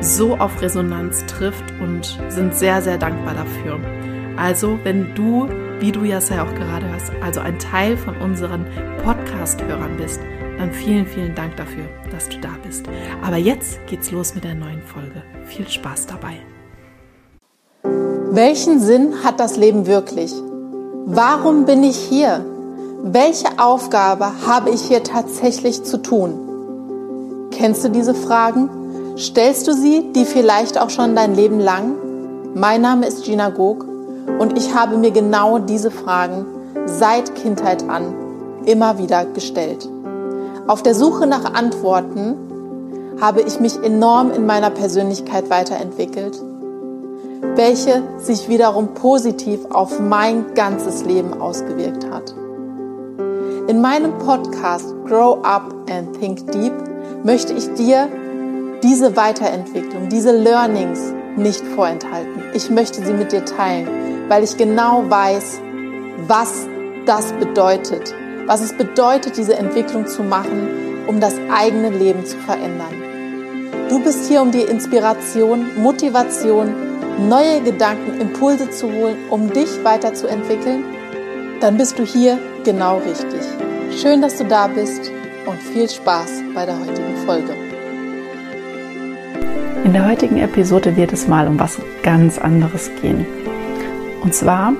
so auf Resonanz trifft und sind sehr, sehr dankbar dafür. Also, wenn du, wie du ja auch gerade hörst, also ein Teil von unseren Podcast-Hörern bist, dann vielen, vielen Dank dafür, dass du da bist. Aber jetzt geht's los mit der neuen Folge. Viel Spaß dabei. Welchen Sinn hat das Leben wirklich? Warum bin ich hier? Welche Aufgabe habe ich hier tatsächlich zu tun? Kennst du diese Fragen? Stellst du sie, die vielleicht auch schon dein Leben lang? Mein Name ist Gina Gog und ich habe mir genau diese Fragen seit Kindheit an immer wieder gestellt. Auf der Suche nach Antworten habe ich mich enorm in meiner Persönlichkeit weiterentwickelt, welche sich wiederum positiv auf mein ganzes Leben ausgewirkt hat. In meinem Podcast Grow Up and Think Deep möchte ich dir diese Weiterentwicklung, diese Learnings nicht vorenthalten. Ich möchte sie mit dir teilen, weil ich genau weiß, was das bedeutet, was es bedeutet, diese Entwicklung zu machen, um das eigene Leben zu verändern. Du bist hier, um dir Inspiration, Motivation, neue Gedanken, Impulse zu holen, um dich weiterzuentwickeln. Dann bist du hier genau richtig. Schön, dass du da bist und viel Spaß bei der heutigen Folge. In der heutigen Episode wird es mal um was ganz anderes gehen. Und zwar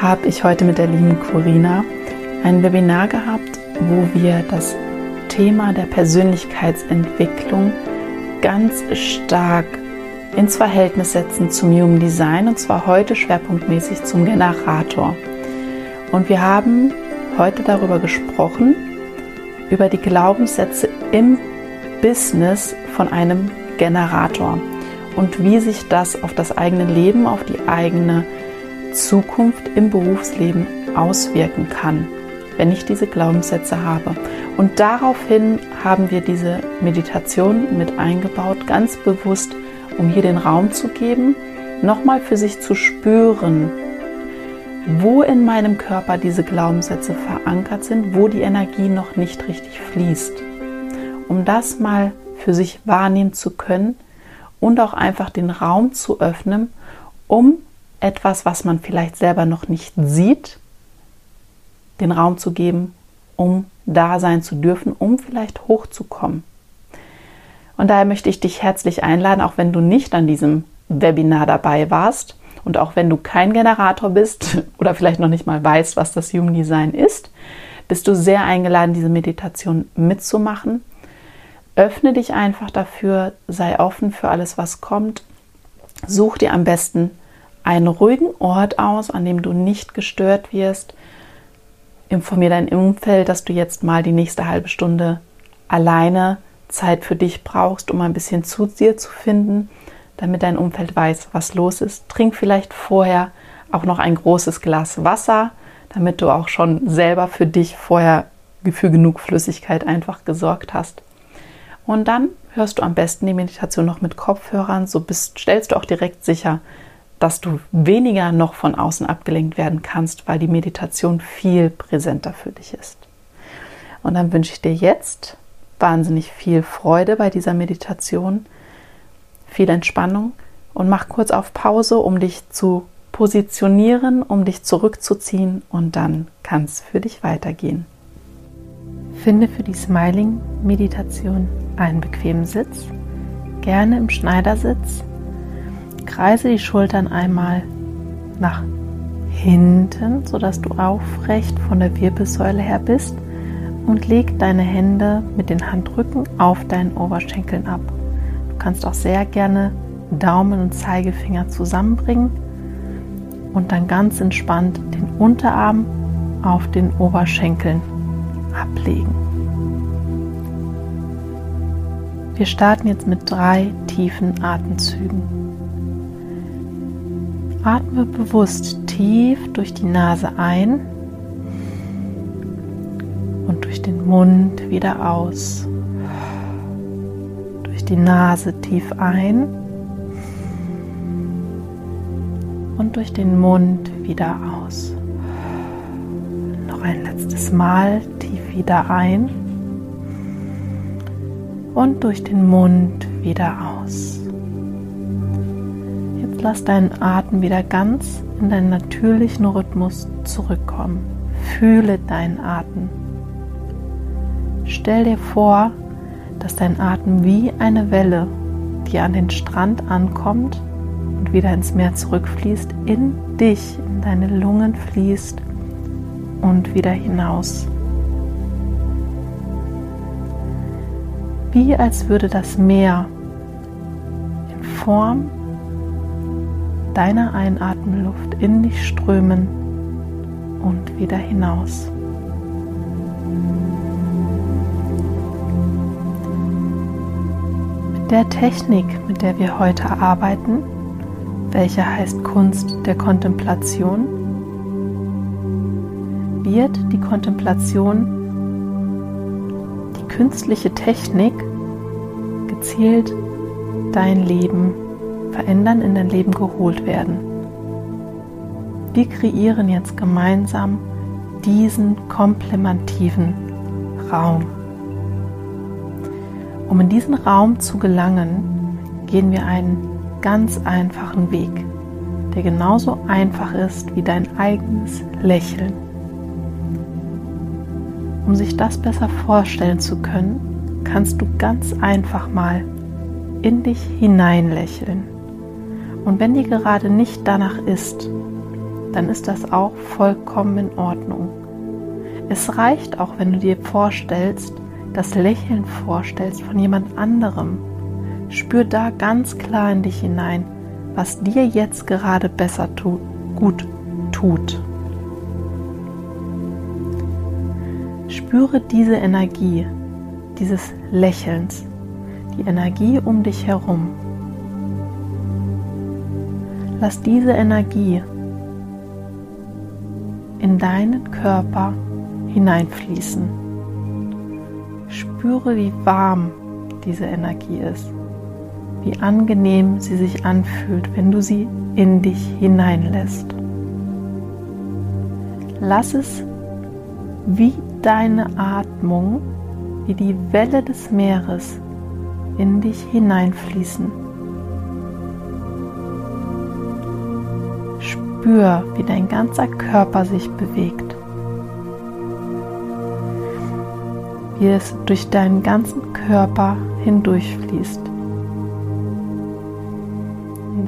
habe ich heute mit der lieben Corina ein Webinar gehabt, wo wir das Thema der Persönlichkeitsentwicklung ganz stark ins Verhältnis setzen zum Human Design und zwar heute schwerpunktmäßig zum Generator. Und wir haben heute darüber gesprochen, über die Glaubenssätze im Business von einem Generator und wie sich das auf das eigene Leben, auf die eigene Zukunft im Berufsleben auswirken kann wenn ich diese Glaubenssätze habe. Und daraufhin haben wir diese Meditation mit eingebaut, ganz bewusst, um hier den Raum zu geben, nochmal für sich zu spüren, wo in meinem Körper diese Glaubenssätze verankert sind, wo die Energie noch nicht richtig fließt. Um das mal für sich wahrnehmen zu können und auch einfach den Raum zu öffnen, um etwas, was man vielleicht selber noch nicht sieht, den Raum zu geben, um da sein zu dürfen, um vielleicht hochzukommen. Und daher möchte ich dich herzlich einladen, auch wenn du nicht an diesem Webinar dabei warst und auch wenn du kein Generator bist oder vielleicht noch nicht mal weißt, was das Human Design ist, bist du sehr eingeladen, diese Meditation mitzumachen. Öffne dich einfach dafür, sei offen für alles, was kommt. Such dir am besten einen ruhigen Ort aus, an dem du nicht gestört wirst, informiere dein Umfeld, dass du jetzt mal die nächste halbe Stunde alleine Zeit für dich brauchst, um ein bisschen zu dir zu finden, damit dein Umfeld weiß, was los ist. Trink vielleicht vorher auch noch ein großes Glas Wasser, damit du auch schon selber für dich vorher für genug Flüssigkeit einfach gesorgt hast. Und dann hörst du am besten die Meditation noch mit Kopfhörern, so bist, stellst du auch direkt sicher, dass du weniger noch von außen abgelenkt werden kannst, weil die Meditation viel präsenter für dich ist. Und dann wünsche ich dir jetzt wahnsinnig viel Freude bei dieser Meditation, viel Entspannung und mach kurz auf Pause, um dich zu positionieren, um dich zurückzuziehen und dann kann es für dich weitergehen. Finde für die Smiling-Meditation einen bequemen Sitz, gerne im Schneidersitz Kreise die Schultern einmal nach hinten, sodass du aufrecht von der Wirbelsäule her bist und leg deine Hände mit den Handrücken auf deinen Oberschenkeln ab. Du kannst auch sehr gerne Daumen und Zeigefinger zusammenbringen und dann ganz entspannt den Unterarm auf den Oberschenkeln ablegen. Wir starten jetzt mit drei tiefen Atemzügen. Atme bewusst tief durch die Nase ein und durch den Mund wieder aus. Durch die Nase tief ein und durch den Mund wieder aus. Noch ein letztes Mal tief wieder ein und durch den Mund wieder aus. Jetzt lass deinen Atem wieder ganz in deinen natürlichen Rhythmus zurückkommen. Fühle deinen Atem. Stell dir vor, dass dein Atem wie eine Welle, die an den Strand ankommt, und wieder ins Meer zurückfließt, in dich, in deine Lungen fließt und wieder hinaus. Wie als würde das Meer in Form deiner Einatmenluft in dich strömen und wieder hinaus. Mit der Technik, mit der wir heute arbeiten, welche heißt Kunst der Kontemplation, wird die Kontemplation, künstliche Technik, gezielt dein Leben verändern, in dein Leben geholt werden. Wir kreieren jetzt gemeinsam diesen komplementativen Raum. Um in diesen Raum zu gelangen, gehen wir einen ganz einfachen Weg, der genauso einfach ist wie dein eigenes Lächeln. Um sich das besser vorstellen zu können, kannst du ganz einfach mal in dich hinein lächeln. Und wenn dir gerade nicht danach ist, dann ist das auch vollkommen in Ordnung. Es reicht auch, wenn du dir vorstellst, das Lächeln vorstellst von jemand anderem Spür da ganz klar in dich hinein, was dir jetzt gerade besser tut, gut tut. Spüre diese Energie, dieses Lächelns, die Energie um dich herum. Lass diese Energie in deinen Körper hineinfließen. Spüre, wie warm diese Energie ist wie angenehm sie sich anfühlt, wenn du sie in dich hineinlässt. Lass es wie deine Atmung, wie die Welle des Meeres in dich hineinfließen. Spür, wie dein ganzer Körper sich bewegt. Wie es durch deinen ganzen Körper hindurchfließt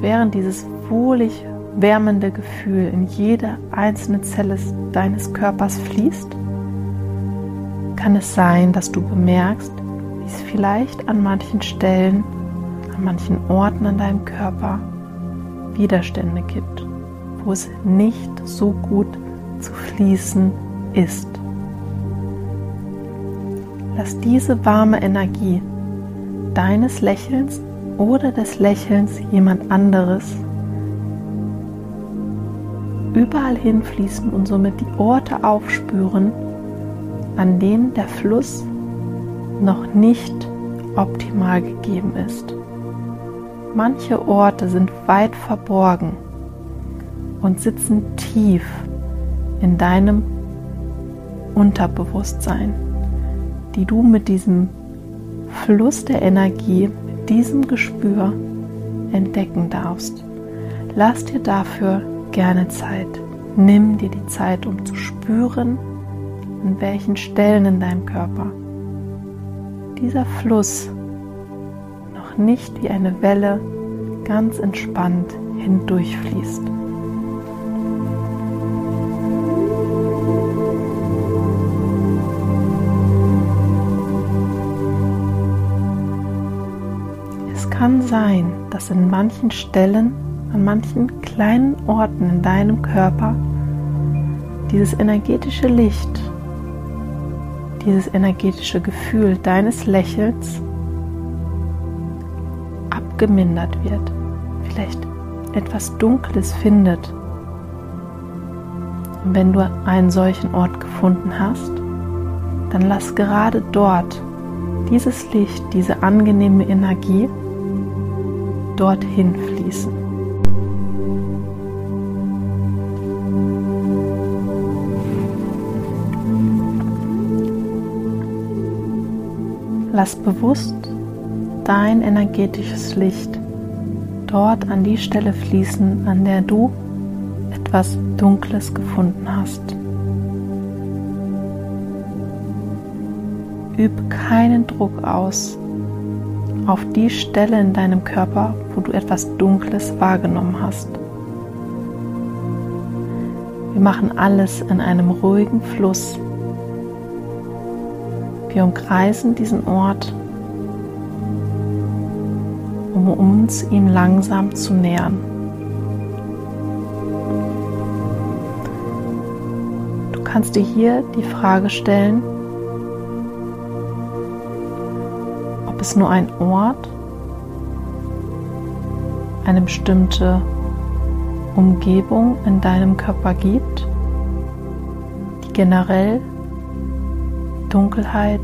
während dieses wohlig wärmende Gefühl in jede einzelne Zelle deines Körpers fließt, kann es sein, dass du bemerkst, wie es vielleicht an manchen Stellen, an manchen Orten an deinem Körper Widerstände gibt, wo es nicht so gut zu fließen ist. Lass diese warme Energie deines Lächelns oder des Lächelns jemand anderes überall hinfließen und somit die Orte aufspüren, an denen der Fluss noch nicht optimal gegeben ist. Manche Orte sind weit verborgen und sitzen tief in deinem Unterbewusstsein, die du mit diesem Fluss der Energie diesem Gespür entdecken darfst. Lass dir dafür gerne Zeit. Nimm dir die Zeit, um zu spüren, an welchen Stellen in deinem Körper dieser Fluss noch nicht wie eine Welle ganz entspannt hindurchfließt. Es kann sein, dass in manchen Stellen, an manchen kleinen Orten in deinem Körper dieses energetische Licht dieses energetische Gefühl deines Lächelns abgemindert wird, vielleicht etwas Dunkles findet. Und wenn du einen solchen Ort gefunden hast, dann lass gerade dort dieses Licht, diese angenehme Energie dorthin fließen. Lass bewusst dein energetisches Licht dort an die Stelle fließen, an der du etwas Dunkles gefunden hast. Üb keinen Druck aus auf die Stelle in deinem Körper, wo du etwas Dunkles wahrgenommen hast. Wir machen alles in einem ruhigen Fluss wir umkreisen diesen Ort, um uns ihm langsam zu nähern. Du kannst dir hier die Frage stellen, ob es nur ein Ort, eine bestimmte Umgebung in deinem Körper gibt, die generell Dunkelheit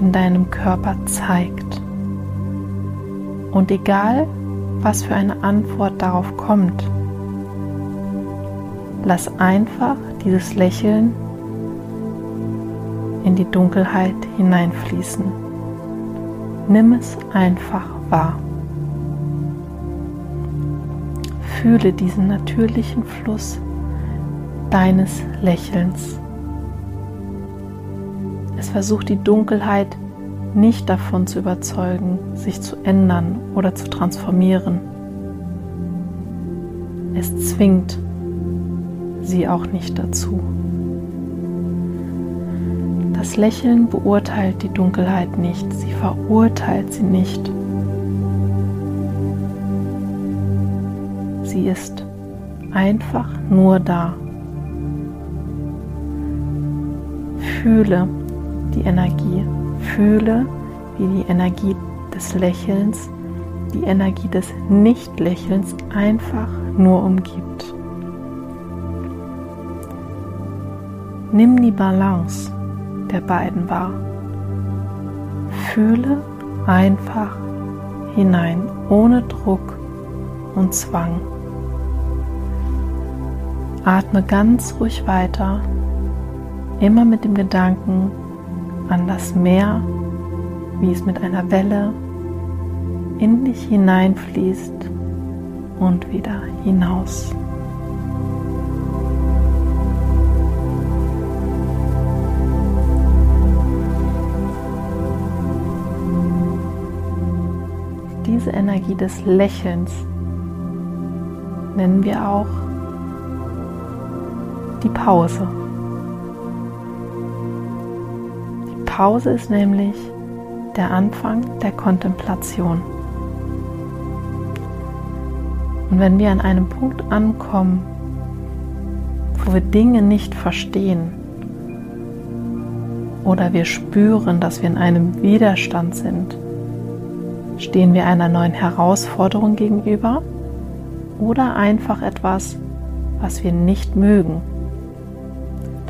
in deinem Körper zeigt. Und egal, was für eine Antwort darauf kommt, lass einfach dieses Lächeln in die Dunkelheit hineinfließen. Nimm es einfach wahr. Fühle diesen natürlichen Fluss deines Lächelns. Versucht die Dunkelheit nicht davon zu überzeugen, sich zu ändern oder zu transformieren. Es zwingt sie auch nicht dazu. Das Lächeln beurteilt die Dunkelheit nicht, sie verurteilt sie nicht. Sie ist einfach nur da. Fühle, Energie. Fühle, wie die Energie des Lächelns, die Energie des Nicht-Lächelns einfach nur umgibt. Nimm die Balance der beiden wahr. Fühle einfach hinein, ohne Druck und Zwang. Atme ganz ruhig weiter, immer mit dem Gedanken, an das Meer, wie es mit einer Welle in dich hineinfließt und wieder hinaus. Diese Energie des Lächelns nennen wir auch die Pause. Pause ist nämlich der Anfang der Kontemplation. Und wenn wir an einem Punkt ankommen, wo wir Dinge nicht verstehen oder wir spüren, dass wir in einem Widerstand sind, stehen wir einer neuen Herausforderung gegenüber oder einfach etwas, was wir nicht mögen,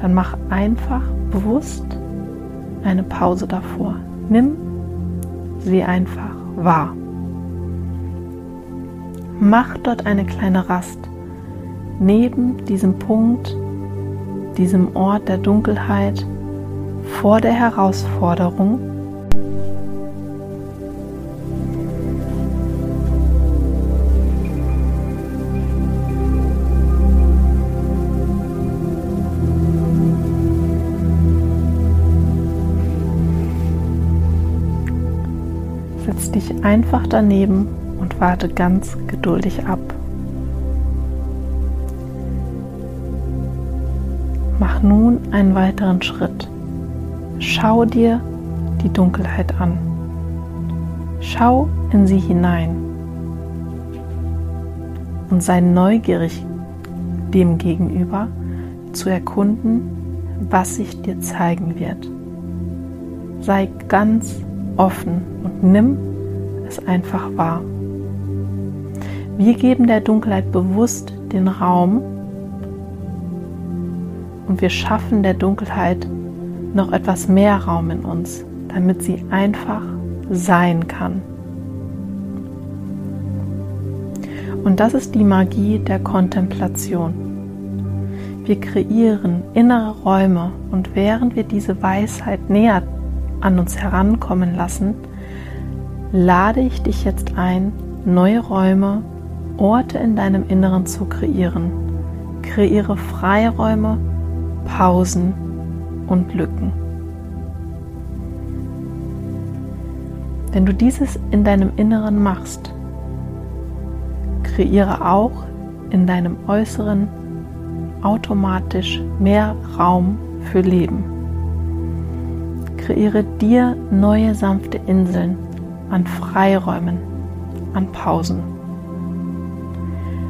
dann mach einfach bewusst eine Pause davor. Nimm sie einfach wahr. Mach dort eine kleine Rast neben diesem Punkt, diesem Ort der Dunkelheit vor der Herausforderung dich einfach daneben und warte ganz geduldig ab. Mach nun einen weiteren Schritt. Schau dir die Dunkelheit an. Schau in sie hinein und sei neugierig dem gegenüber zu erkunden, was sich dir zeigen wird. Sei ganz offen und nimm es einfach wahr. Wir geben der Dunkelheit bewusst den Raum und wir schaffen der Dunkelheit noch etwas mehr Raum in uns, damit sie einfach sein kann. Und das ist die Magie der Kontemplation. Wir kreieren innere Räume und während wir diese Weisheit näher an uns herankommen lassen, lade ich dich jetzt ein, neue Räume, Orte in deinem Inneren zu kreieren. Kreiere Freiräume, Pausen und Lücken. Wenn du dieses in deinem Inneren machst, kreiere auch in deinem Äußeren automatisch mehr Raum für Leben. Kreiere dir neue sanfte Inseln an Freiräumen, an Pausen,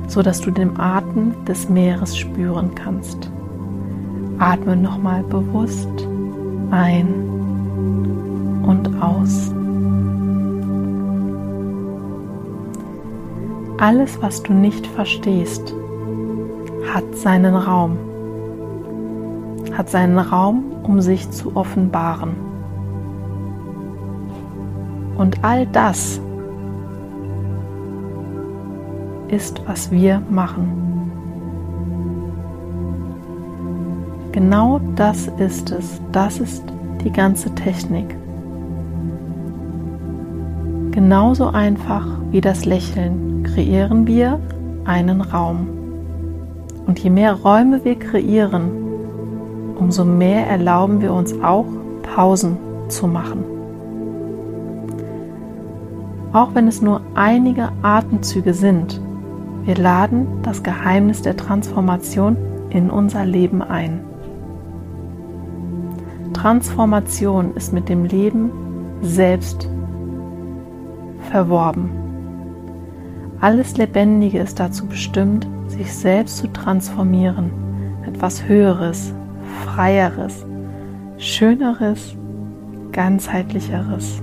so dass du den Atem des Meeres spüren kannst. Atme nochmal bewusst ein und aus. Alles, was du nicht verstehst, hat seinen Raum, hat seinen Raum, um sich zu offenbaren. Und all das ist, was wir machen. Genau das ist es. Das ist die ganze Technik. Genauso einfach wie das Lächeln kreieren wir einen Raum. Und je mehr Räume wir kreieren, umso mehr erlauben wir uns auch Pausen zu machen. Auch wenn es nur einige Atemzüge sind, wir laden das Geheimnis der Transformation in unser Leben ein. Transformation ist mit dem Leben selbst verworben. Alles Lebendige ist dazu bestimmt, sich selbst zu transformieren, etwas Höheres, Freieres, Schöneres, ganzheitlicheres,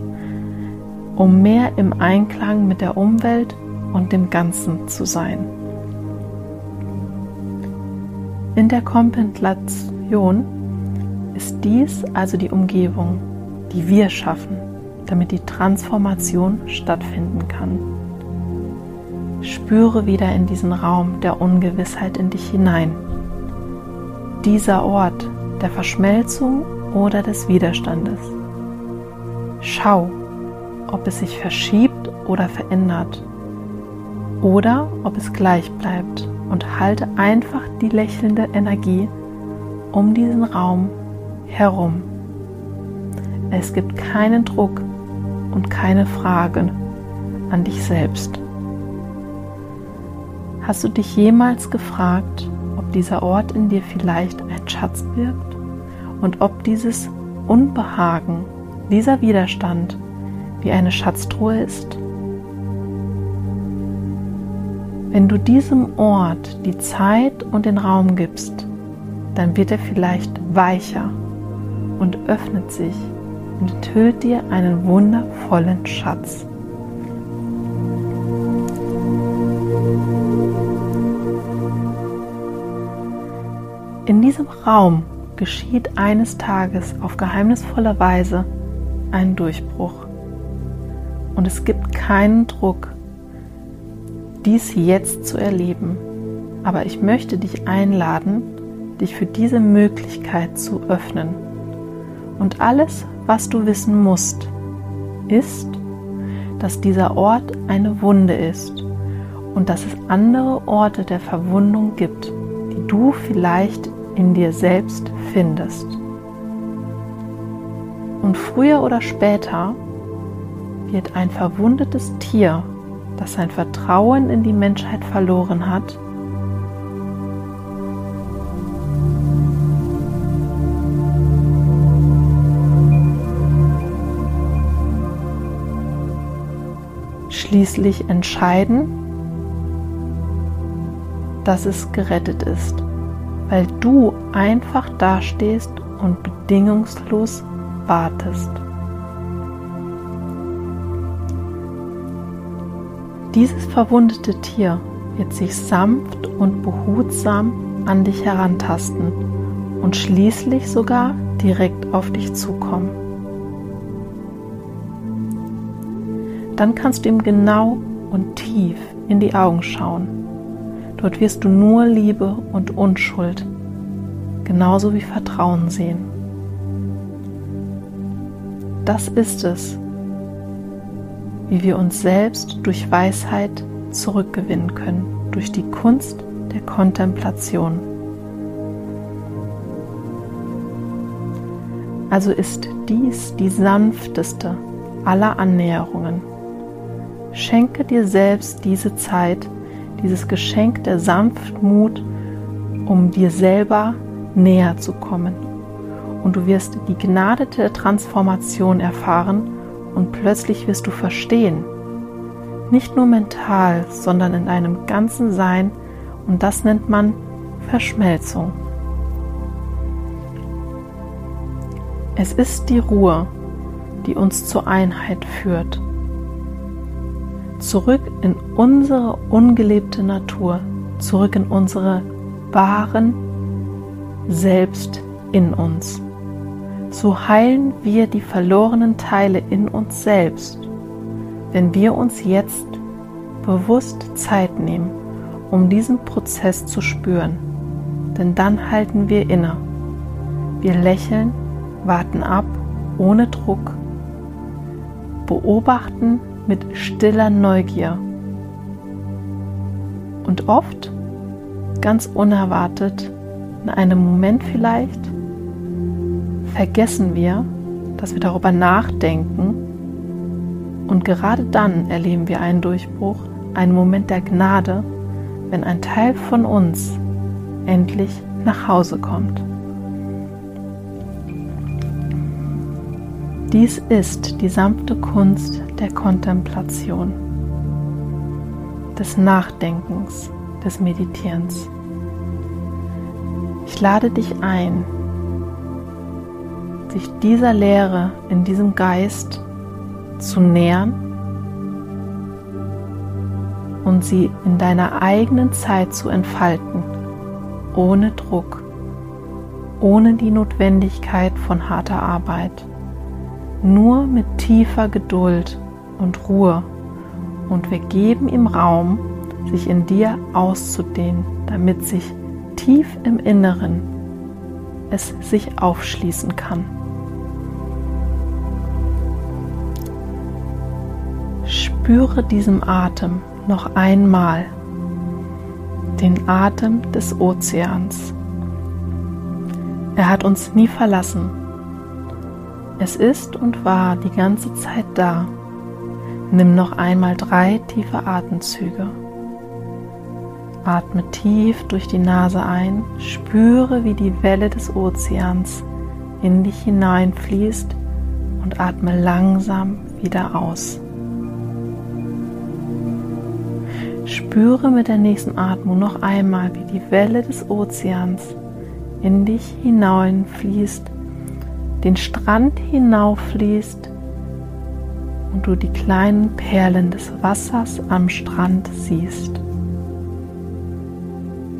um mehr im Einklang mit der Umwelt und dem Ganzen zu sein. In der Kontemplation ist dies also die Umgebung, die wir schaffen, damit die Transformation stattfinden kann. Spüre wieder in diesen Raum der Ungewissheit in dich hinein. Dieser Ort der Verschmelzung oder des Widerstandes. Schau, ob es sich verschiebt oder verändert oder ob es gleich bleibt und halte einfach die lächelnde Energie um diesen Raum herum. Es gibt keinen Druck und keine Fragen an dich selbst. Hast du dich jemals gefragt, ob dieser Ort in dir vielleicht ein Schatz birgt und ob dieses Unbehagen, dieser Widerstand wie eine Schatztruhe ist? Wenn du diesem Ort die Zeit und den Raum gibst, dann wird er vielleicht weicher und öffnet sich und enthüllt dir einen wundervollen Schatz. In diesem Raum geschieht eines Tages auf geheimnisvolle Weise ein Durchbruch. Und es gibt keinen Druck, dies jetzt zu erleben. Aber ich möchte dich einladen, dich für diese Möglichkeit zu öffnen. Und alles, was du wissen musst, ist, dass dieser Ort eine Wunde ist und dass es andere Orte der Verwundung gibt, die du vielleicht in dir selbst findest. Und früher oder später wird ein verwundetes Tier, das sein Vertrauen in die Menschheit verloren hat, schließlich entscheiden, dass es gerettet ist, weil du einfach dastehst und bedingungslos wartest. Dieses verwundete Tier wird sich sanft und behutsam an dich herantasten und schließlich sogar direkt auf dich zukommen. Dann kannst du ihm genau und tief in die Augen schauen. Dort wirst du nur Liebe und Unschuld, genauso wie Vertrauen sehen. Das ist es, wie wir uns selbst durch Weisheit zurückgewinnen können, durch die Kunst der Kontemplation. Also ist dies die sanfteste aller Annäherungen. Schenke dir selbst diese Zeit, dieses Geschenk der Sanftmut, um dir selber näher zu kommen. Und du wirst die Gnade der Transformation erfahren und plötzlich wirst du verstehen, nicht nur mental, sondern in einem ganzen Sein und das nennt man Verschmelzung. Es ist die Ruhe, die uns zur Einheit führt. Zurück in unsere ungelebte Natur, zurück in unsere wahren Selbst in uns. So heilen wir die verlorenen Teile in uns selbst, wenn wir uns jetzt bewusst Zeit nehmen, um diesen Prozess zu spüren. Denn dann halten wir inne. Wir lächeln warten ab ohne Druck, beobachten mit stiller Neugier. Und oft, ganz unerwartet, in einem Moment vielleicht, vergessen wir, dass wir darüber nachdenken und gerade dann erleben wir einen Durchbruch, einen Moment der Gnade, wenn ein Teil von uns endlich nach Hause kommt. Dies ist die sanfte Kunst der Kontemplation, des Nachdenkens, des Meditierens. Ich lade dich ein, sich dieser Lehre in diesem Geist zu nähern und sie in deiner eigenen Zeit zu entfalten, ohne Druck, ohne die Notwendigkeit von harter Arbeit nur mit tiefer Geduld und Ruhe und wir geben ihm Raum, sich in dir auszudehnen, damit sich tief im Inneren es sich aufschließen kann. Spüre diesem Atem noch einmal, den Atem des Ozeans. Er hat uns nie verlassen es ist und war die ganze Zeit da. Nimm noch einmal drei tiefe Atemzüge. Atme tief durch die Nase ein, spüre, wie die Welle des Ozeans in dich hineinfließt und atme langsam wieder aus. Spüre mit der nächsten Atmung noch einmal, wie die Welle des Ozeans in dich hineinfließt den Strand hinauffließt und du die kleinen Perlen des Wassers am Strand siehst.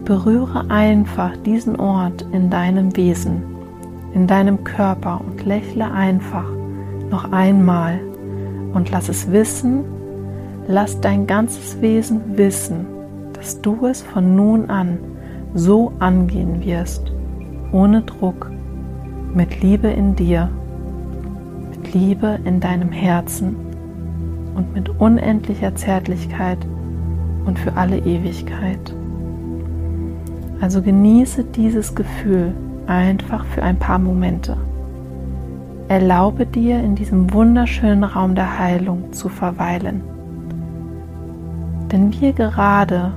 Berühre einfach diesen Ort in deinem Wesen, in deinem Körper und lächle einfach noch einmal und lass es wissen, lass dein ganzes Wesen wissen, dass du es von nun an so angehen wirst, ohne Druck, mit Liebe in dir, mit Liebe in deinem Herzen und mit unendlicher Zärtlichkeit und für alle Ewigkeit. Also genieße dieses Gefühl einfach für ein paar Momente. Erlaube dir in diesem wunderschönen Raum der Heilung zu verweilen. Denn wir gerade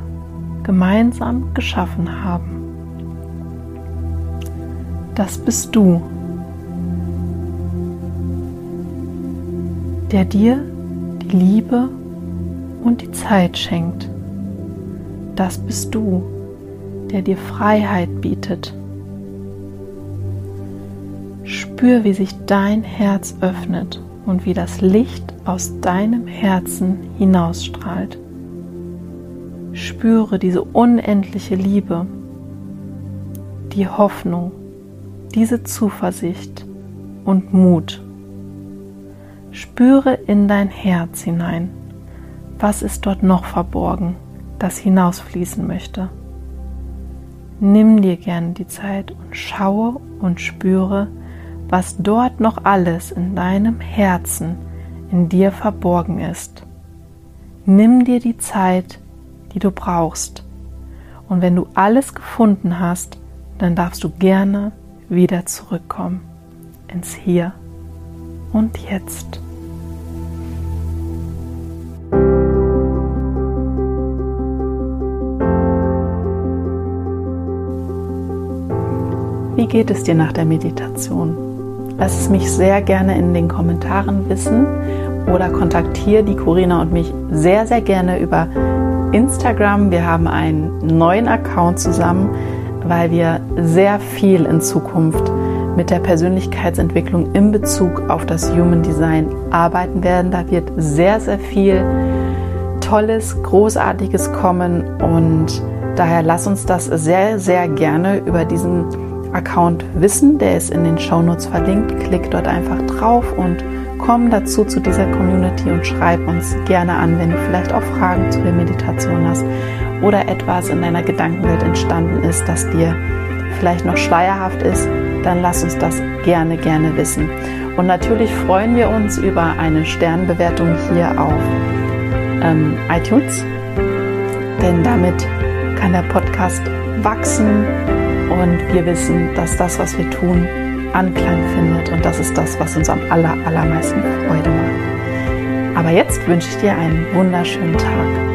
gemeinsam geschaffen haben das bist du, der dir die Liebe und die Zeit schenkt. Das bist du, der dir Freiheit bietet. Spür, wie sich dein Herz öffnet und wie das Licht aus deinem Herzen hinausstrahlt. Spüre diese unendliche Liebe, die Hoffnung, diese Zuversicht und Mut. Spüre in dein Herz hinein. Was ist dort noch verborgen, das hinausfließen möchte? Nimm dir gern die Zeit und schaue und spüre, was dort noch alles in deinem Herzen in dir verborgen ist. Nimm dir die Zeit, die du brauchst. Und wenn du alles gefunden hast, dann darfst du gerne wieder zurückkommen ins Hier und Jetzt. Wie geht es dir nach der Meditation? Lass es mich sehr gerne in den Kommentaren wissen oder kontaktiere die Corina und mich sehr, sehr gerne über Instagram. Wir haben einen neuen Account zusammen, weil wir sehr viel in Zukunft mit der Persönlichkeitsentwicklung in Bezug auf das Human Design arbeiten werden. Da wird sehr, sehr viel Tolles, Großartiges kommen und daher lass uns das sehr, sehr gerne über diesen Account wissen. Der ist in den Shownotes verlinkt. Klick dort einfach drauf und komm dazu zu dieser Community und schreib uns gerne an, wenn du vielleicht auch Fragen zu der Meditation hast oder etwas in deiner Gedankenwelt entstanden ist, das dir vielleicht noch schleierhaft ist, dann lass uns das gerne, gerne wissen. Und natürlich freuen wir uns über eine Sternbewertung hier auf ähm, iTunes, denn damit kann der Podcast wachsen und wir wissen, dass das, was wir tun, Anklang findet und das ist das, was uns am aller, allermeisten Freude macht. Aber jetzt wünsche ich dir einen wunderschönen Tag.